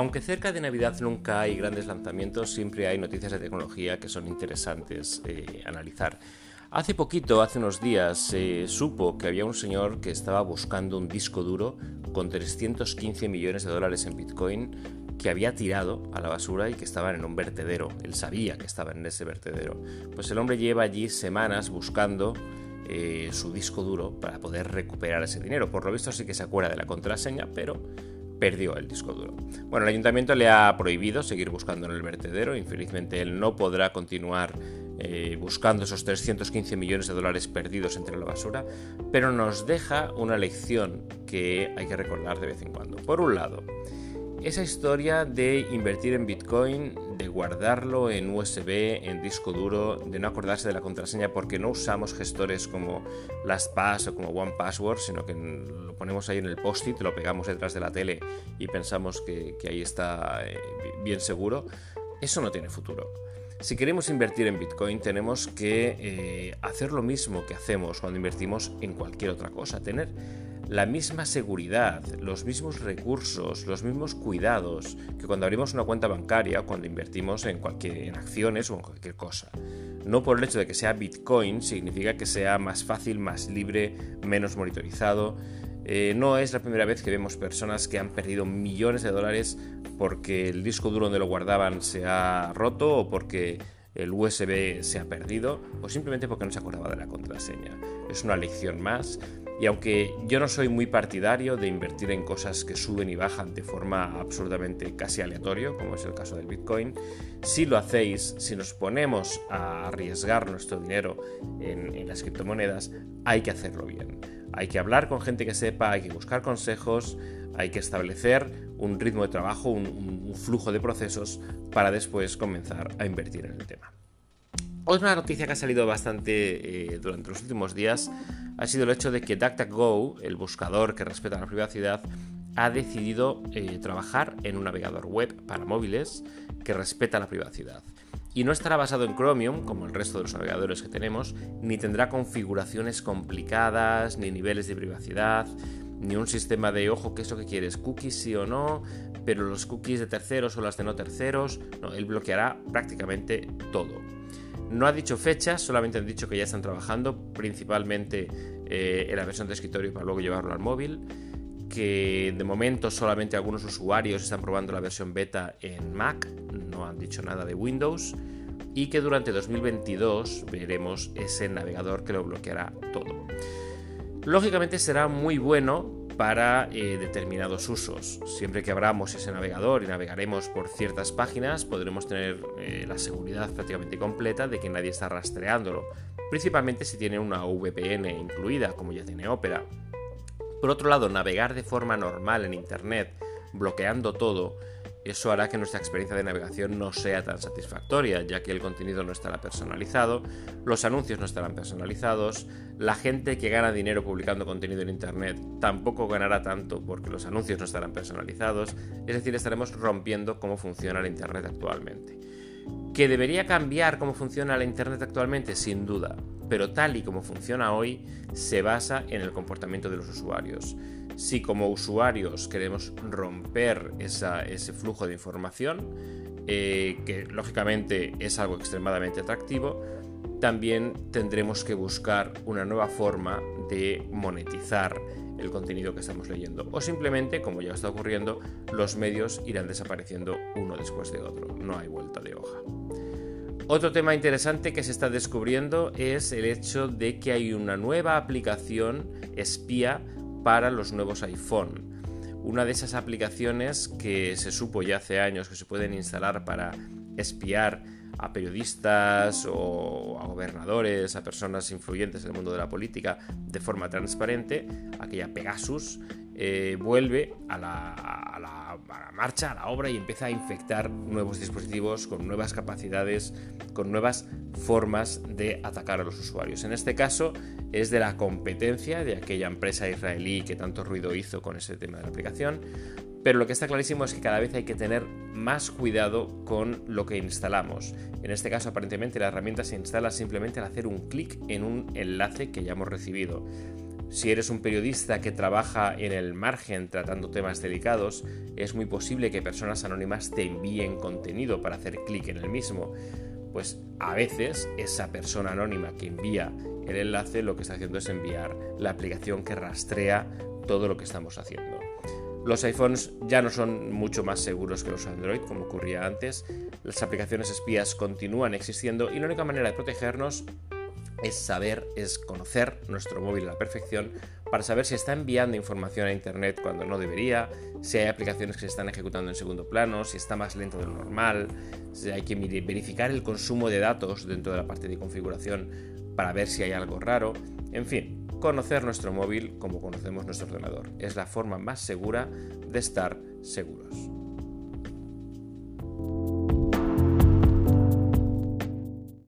Aunque cerca de Navidad nunca hay grandes lanzamientos, siempre hay noticias de tecnología que son interesantes eh, analizar. Hace poquito, hace unos días, se supo que había un señor que estaba buscando un disco duro con 315 millones de dólares en Bitcoin que había tirado a la basura y que estaban en un vertedero. Él sabía que estaban en ese vertedero. Pues el hombre lleva allí semanas buscando eh, su disco duro para poder recuperar ese dinero. Por lo visto sí que se acuerda de la contraseña, pero perdió el disco duro. Bueno, el ayuntamiento le ha prohibido seguir buscando en el vertedero. Infelizmente él no podrá continuar eh, buscando esos 315 millones de dólares perdidos entre la basura, pero nos deja una lección que hay que recordar de vez en cuando. Por un lado, esa historia de invertir en Bitcoin, de guardarlo en USB, en disco duro, de no acordarse de la contraseña porque no usamos gestores como LastPass o como OnePassword, sino que lo ponemos ahí en el post-it, lo pegamos detrás de la tele y pensamos que, ahí está eh, bien seguro, eso no tiene futuro. Si queremos invertir en Bitcoin tenemos que eh, hacer lo mismo que hacemos cuando invertimos en cualquier otra cosa, tener la misma seguridad, los mismos recursos, los mismos cuidados que cuando abrimos una cuenta bancaria, cuando invertimos en, cualquier, en acciones o en cualquier cosa. No por el hecho de que sea Bitcoin significa que sea más fácil, más libre, menos monitorizado. Eh, no es la primera vez que vemos personas que han perdido millones de dólares porque el disco duro donde lo guardaban se ha roto o porque el USB se ha perdido o simplemente porque no se acordaba de la contraseña. Es una lección más y aunque yo no soy muy partidario de invertir en cosas que suben y bajan de forma absurdamente casi aleatoria, como es el caso del Bitcoin, si lo hacéis, si nos ponemos a arriesgar nuestro dinero en, las criptomonedas, hay que hacerlo bien. Hay que hablar con gente que sepa, hay que buscar consejos, hay que establecer un ritmo de trabajo, un, flujo de procesos para después comenzar a invertir en el tema. Otra noticia que ha salido bastante eh, durante los últimos días ha sido el hecho de que DuckDuckGo, el buscador que respeta la privacidad, ha decidido eh, trabajar en un navegador web para móviles que respeta la privacidad. Y no estará basado en Chromium, como el resto de los navegadores que tenemos, ni tendrá configuraciones complicadas, ni niveles de privacidad, ni un sistema de ojo, ¿qué es lo que quieres? ¿Cookies sí o no? Pero los cookies de terceros o las de no terceros, no, él bloqueará prácticamente todo. No ha dicho fechas, solamente han dicho que ya están trabajando, principalmente eh, en la versión de escritorio para luego llevarlo al móvil, que de momento solamente algunos usuarios están probando la versión beta en Mac, no han dicho nada de Windows, y que durante 2022 veremos ese navegador que lo bloqueará todo. Lógicamente será muy bueno para eh, determinados usos. Siempre que abramos ese navegador y navegaremos por ciertas páginas, podremos tener eh, la seguridad prácticamente completa de que nadie está rastreándolo, principalmente si tiene una VPN incluida, como ya tiene Opera. Por otro lado, navegar de forma normal en Internet, bloqueando todo, eso hará que nuestra experiencia de navegación no sea tan satisfactoria, ya que el contenido no estará personalizado, los anuncios no estarán personalizados, la gente que gana dinero publicando contenido en Internet tampoco ganará tanto porque los anuncios no estarán personalizados, es decir, estaremos rompiendo cómo funciona el Internet actualmente. ¿Que debería cambiar cómo funciona la Internet actualmente? Sin duda, pero tal y como funciona hoy se basa en el comportamiento de los usuarios. Si como usuarios queremos romper ese flujo de información, eh, que lógicamente es algo extremadamente atractivo, también tendremos que buscar una nueva forma de monetizar el contenido que estamos leyendo. O simplemente, como ya está ocurriendo, los medios irán desapareciendo uno después de otro. No hay vuelta de hoja. Otro tema interesante que se está descubriendo es el hecho de que hay una nueva aplicación espía para los nuevos iPhone. Una de esas aplicaciones que se supo ya hace años que se pueden instalar para espiar a periodistas o a gobernadores, a personas influyentes en el mundo de la política de forma transparente, aquella Pegasus, eh, vuelve a la, marcha, a la obra y empieza a infectar nuevos dispositivos con nuevas capacidades, con nuevas formas de atacar a los usuarios. En este caso es de la competencia de aquella empresa israelí que tanto ruido hizo con ese tema de la aplicación, pero lo que está clarísimo es que cada vez hay que tener más cuidado con lo que instalamos. En este caso, aparentemente, la herramienta se instala simplemente al hacer un clic en un enlace que ya hemos recibido. Si eres un periodista que trabaja en el margen tratando temas delicados, es muy posible que personas anónimas te envíen contenido para hacer clic en el mismo. Pues a veces esa persona anónima que envía el enlace lo que está haciendo es enviar la aplicación que rastrea todo lo que estamos haciendo. Los iPhones ya no son mucho más seguros que los Android, como ocurría antes. Las aplicaciones espías continúan existiendo y la única manera de protegernos es saber, es conocer nuestro móvil a la perfección para saber si está enviando información a Internet cuando no debería, si hay aplicaciones que se están ejecutando en segundo plano, si está más lento de lo normal, si hay que verificar el consumo de datos dentro de la parte de configuración para ver si hay algo raro, en fin, conocer nuestro móvil como conocemos nuestro ordenador. Es la forma más segura de estar seguros.